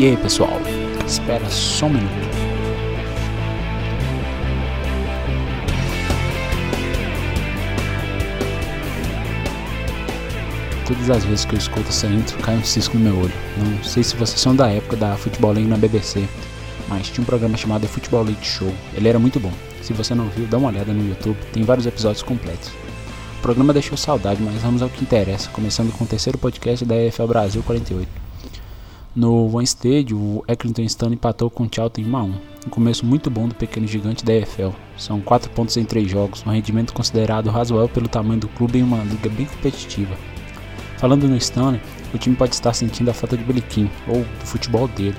E aí pessoal, espera só um minuto. Todas as vezes que eu escuto essa intro, cai um cisco no meu olho. Não sei se vocês são da época da Futebol League na BBC, mas tinha um programa chamado Football League Show. Ele era muito bom. Se você não viu, dá uma olhada no YouTube, tem vários episódios completos. O programa deixou saudade, mas vamos ao que interessa, começando com o terceiro podcast da EFL Brasil 48. No One Stage, o Accrington Stanley empatou com o Charlton em 1 a 1. Um começo muito bom do pequeno gigante da EFL. São 4 pontos em 3 jogos, um rendimento considerado razoável pelo tamanho do clube em uma liga bem competitiva. Falando no Stanley, o time pode estar sentindo a falta de Beliquim, ou do futebol dele.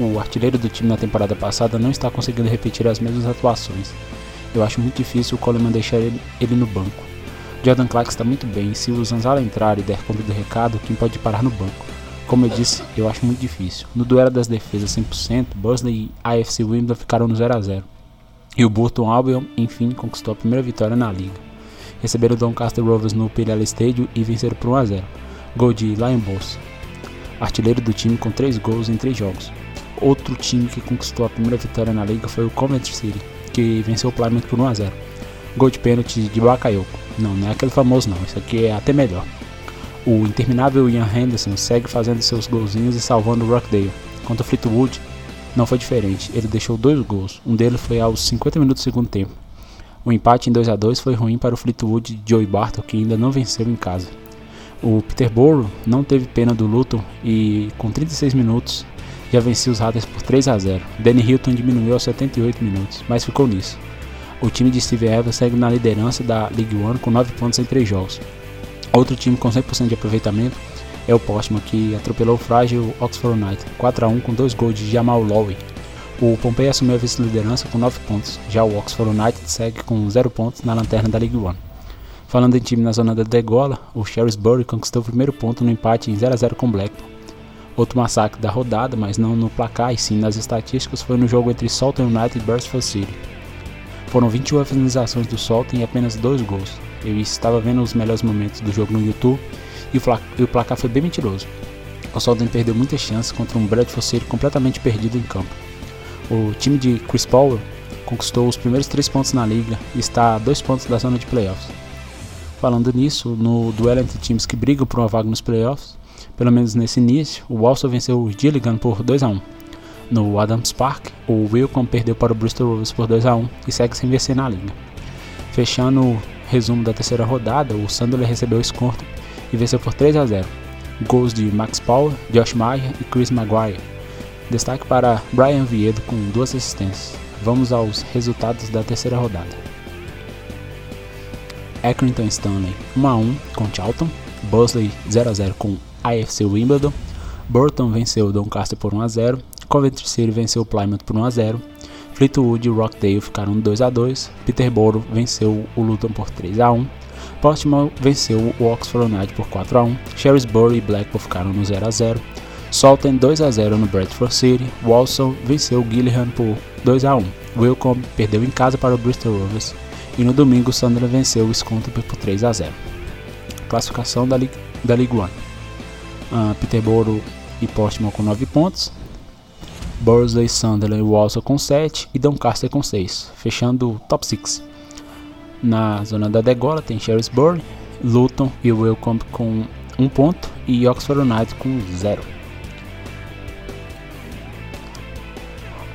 O artilheiro do time na temporada passada não está conseguindo repetir as mesmas atuações. Eu acho muito difícil o Coleman deixar ele, no banco. Jordan Clark está muito bem, se o Zanzala entrar e der conta do recado, quem pode parar no banco? Como eu disse, eu acho muito difícil. No duelo das defesas 100%, Busley e AFC Wimbledon ficaram no 0 a 0 E o Burton Albion, enfim, conquistou a primeira vitória na liga. Receberam o Doncaster Rovers no Pirelli Stadium e venceram por 1 a 0 Gol de Lion Boss, artilheiro do time com 3 gols em 3 jogos. Outro time que conquistou a primeira vitória na liga foi o Coventry City, que venceu o Plymouth por 1 a 0 Gol de pênalti de Bakayoko. Não, não é aquele famoso não, isso aqui é até melhor. O interminável Ian Henderson segue fazendo seus golzinhos e salvando o Rockdale. Contra o Fleetwood, não foi diferente, ele deixou dois gols, um deles foi aos 50 minutos do segundo tempo. O empate em 2 a 2 foi ruim para o Fleetwood de Joey Barton, que ainda não venceu em casa. O Peterborough não teve pena do Luton e, com 36 minutos, já venceu os Raiders por 3 a 0. Danny Hilton diminuiu aos 78 minutos, mas ficou nisso. O time de Steve Evans segue na liderança da League One com 9 pontos em 3 jogos. Outro time com 100% de aproveitamento é o Portsmouth, que atropelou o frágil Oxford United 4 a 1 com dois gols de Jamal Lowe. O Pompey assumiu a vice-liderança com 9 pontos, já o Oxford United segue com 0 pontos na lanterna da League One. Falando em time na zona da degola, o Shrewsbury conquistou o primeiro ponto no empate em 0 a 0 com Blackpool. Outro massacre da rodada, mas não no placar e sim nas estatísticas, foi no jogo entre Salton United e Beresford City. Foram 21 finalizações do Salton e apenas 2 gols. Eu estava vendo os melhores momentos do jogo no YouTube e o, placar foi bem mentiroso. O Salton perdeu muitas chances contra um Bradford City completamente perdido em campo. O time de Chris Powell conquistou os primeiros 3 pontos na liga e está a 2 pontos da zona de playoffs. Falando nisso, no duelo entre times que brigam por uma vaga nos playoffs, pelo menos nesse início, o Walsall venceu o Gilligan por 2 a 1 No Adams Park, o Wilcom perdeu para o Bristol Rovers por 2 a 1 e segue sem vencer na liga. Fechando o resumo da terceira rodada, o Sunderland recebeu o escorto e venceu por 3 a 0. Gols de Max Power, Josh Meyer e Chris Maguire. Destaque para Brian Viedo com duas assistências. Vamos aos resultados da terceira rodada. Accrington Stanley 1 a 1 com Charlton, Bosley 0 a 0 com AFC Wimbledon, Burton venceu Doncaster por 1 a 0, Coventry City venceu o Plymouth por 1 a 0, Fleetwood e Rockdale ficaram 2 a 2, Peterborough venceu o Luton por 3 a 1, Portsmouth venceu o Oxford United por 4 a 1, Shrewsbury e Blackpool ficaram no 0 a 0, Salten 2 a 0 no Bradford City, Walsall venceu o Gillingham por 2 a 1, Wilcombe perdeu em casa para o Bristol Rovers. E no domingo Sandra venceu o Scunthorpe por 3 a 0. Classificação da, Liga, da League One. Uh, Peterborough e Portsmouth com 9 pontos, Bursley, Sunderland e Walsall com 7 e Doncaster com 6, fechando o top 6. Na zona da degola tem Shrewsbury, Luton e Welcome com 1 ponto e Oxford United com 0.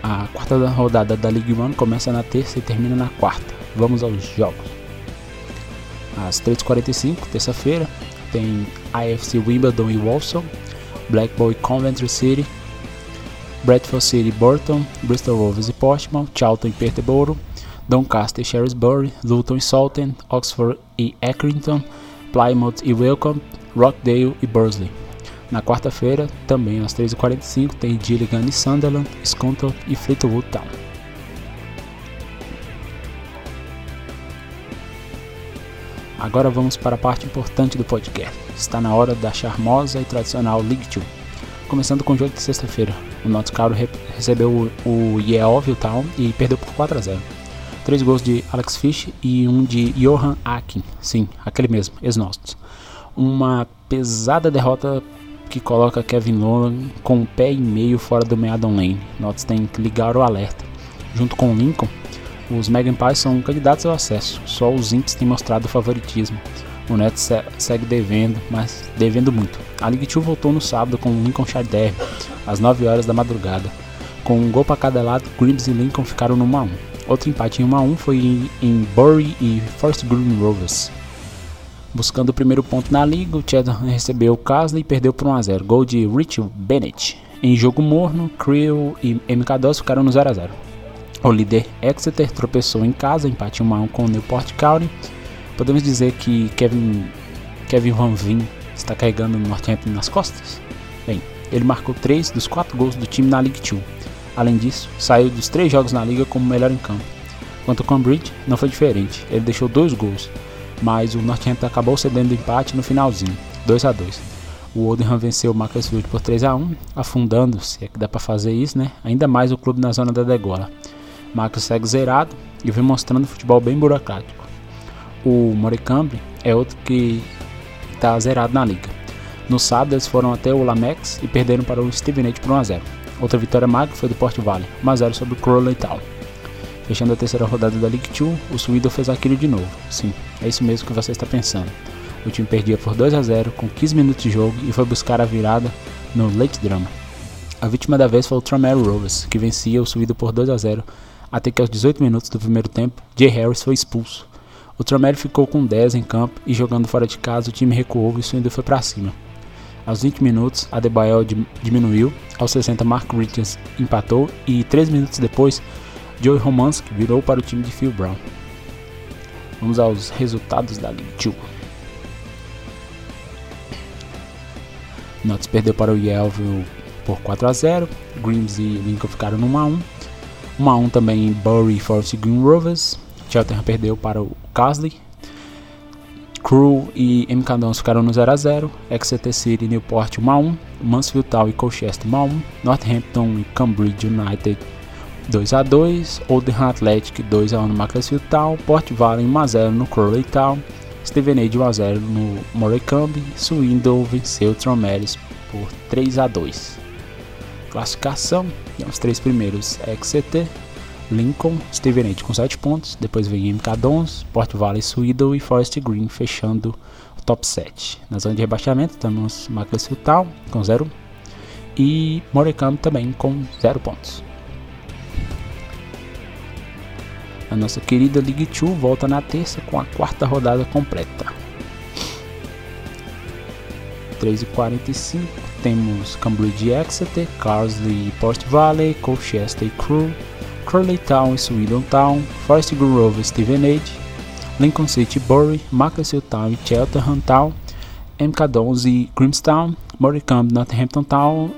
A quarta rodada da League One começa na terça e termina na quarta. Vamos aos jogos. Às 3h45, terça-feira, tem AFC Wimbledon e Walsall, Blackpool e Coventry City, Bradford City, Burton, Bristol Rovers e Portsmouth, Charlton e Peterborough, Doncaster e Shrewsbury, Luton e Salten, Oxford e Accrington, Plymouth e Welcome, Rockdale e Bursley. Na quarta-feira, também às 3h45, tem Gilligan e Sunderland, Scunthorpe e Fleetwood Town. Agora vamos para a parte importante do podcast. Está na hora da charmosa e tradicional League 2. Começando com o jogo de sexta-feira. O Notts County recebeu o Yeovil Town e perdeu por 4 a 0. Três gols de Alex Fish e um de Johan Akin. Sim, aquele mesmo, ex-nossos. Uma pesada derrota que coloca Kevin Nolan com o pé e meio fora do Meadon Lane. Notts tem que ligar o alerta. Junto com Lincoln, os Magpies são candidatos ao acesso, só os Inks têm mostrado favoritismo. O Nets segue devendo, mas devendo muito. A League 2 voltou no sábado com o Lincolnshire Derby, às 9 horas da madrugada. Com um gol para cada lado, Grims e Lincoln ficaram no 1 a 1. Outro empate em 1 a 1 foi em Bury e Forest Green Rovers. Buscando o primeiro ponto na liga, o Chatham recebeu o Casley e perdeu por 1 a 0. Gol de Rich Bennett. Em jogo morno, Creel e MK2 ficaram no 0 a 0. O líder Exeter tropeçou em casa, empate 1 a 1 com o Newport County. Podemos dizer que Kevin Kevin Van Veen está carregando o Northampton nas costas? Bem, ele marcou 3 dos 4 gols do time na League 2. Além disso, saiu dos 3 jogos na liga como melhor em campo. Quanto ao Cambridge, não foi diferente. Ele deixou 2 gols, mas o Northampton acabou cedendo o empate no finalzinho, 2 a 2. O Oldham venceu o Macclesfield por 3 a 1, afundando, se é que dá para fazer isso, né? Ainda mais o clube na zona da degola. Marcos segue zerado e vem mostrando futebol bem burocrático. O Morecambe é outro que está zerado na liga. No sábado eles foram até o Lamex e perderam para o Stevenage por 1x0. Outra vitória magra foi do Port Vale, 1x0 sobre o Crawley Town. Fechando a terceira rodada da League 2, o Swindon fez aquilo de novo. Sim, é isso mesmo que você está pensando. O time perdia por 2 a 0 com 15 minutos de jogo e foi buscar a virada no late drama. A vítima da vez foi o Tranmere Rovers, que vencia o Swindon por 2 a 0 até que aos 18 minutos do primeiro tempo, Jay Harris foi expulso. O Tromere ficou com 10 em campo e jogando fora de casa, o time recuou e o Swindon foi para cima. Aos 20 minutos, Adebayo diminuiu, aos 60 Mark Richards empatou e 3 minutos depois, Joey Romanski virou para o time de Phil Brown. Vamos aos resultados da League 2. Notts perdeu para o Yellville por 4 a 0, Grims e Lincoln ficaram no 1 a 1. 1 a 1 também em Bury Forest Green Rovers. Cheltenham perdeu para o Casley. Crew e MK Dons ficaram no 0 a 0. Exeter City e Newport 1 a 1. Mansfield Town e Colchester 1 a 1. Northampton e Cambridge United 2 a 2. Oldham Athletic 2 a 1 no Macclesfield Town. Port Vale 1 a 0 no Crawley Town. Stevenage 1 a 0 no Morecambe. Swindon venceu Tromeres por 3 a 2. Classificação os três primeiros Exeter, Lincoln, Stevenage com 7 pontos. Depois vem MK Dons, Port Vale, Swindle e Forest Green fechando o top 7. Na zona de rebaixamento temos Macclesfield Town com 0 e Morecambe também com 0 pontos. A nossa querida League 2 volta na terça com a quarta rodada completa. 3h45 temos Cambridge Exeter, Carsley e Port Valley, Colchester e Crewe, Crawley Town e Swindon Town, Forest Grove e Stevenage, Lincoln City Bury, Macclesfield Town e Cheltenham Town, MK Dons e Grimstown, Morecambe Northampton Town,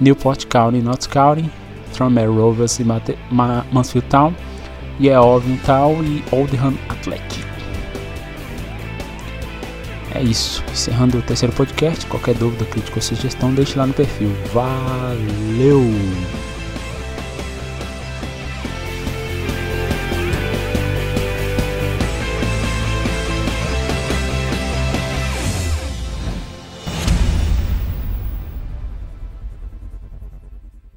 Newport County e Notts County, Tranmere Rovers e Mansfield Town, Yeovil Town e Oldham Athletic. É isso. Encerrando o terceiro podcast. Qualquer dúvida, crítica ou sugestão, deixe lá no perfil. Valeu!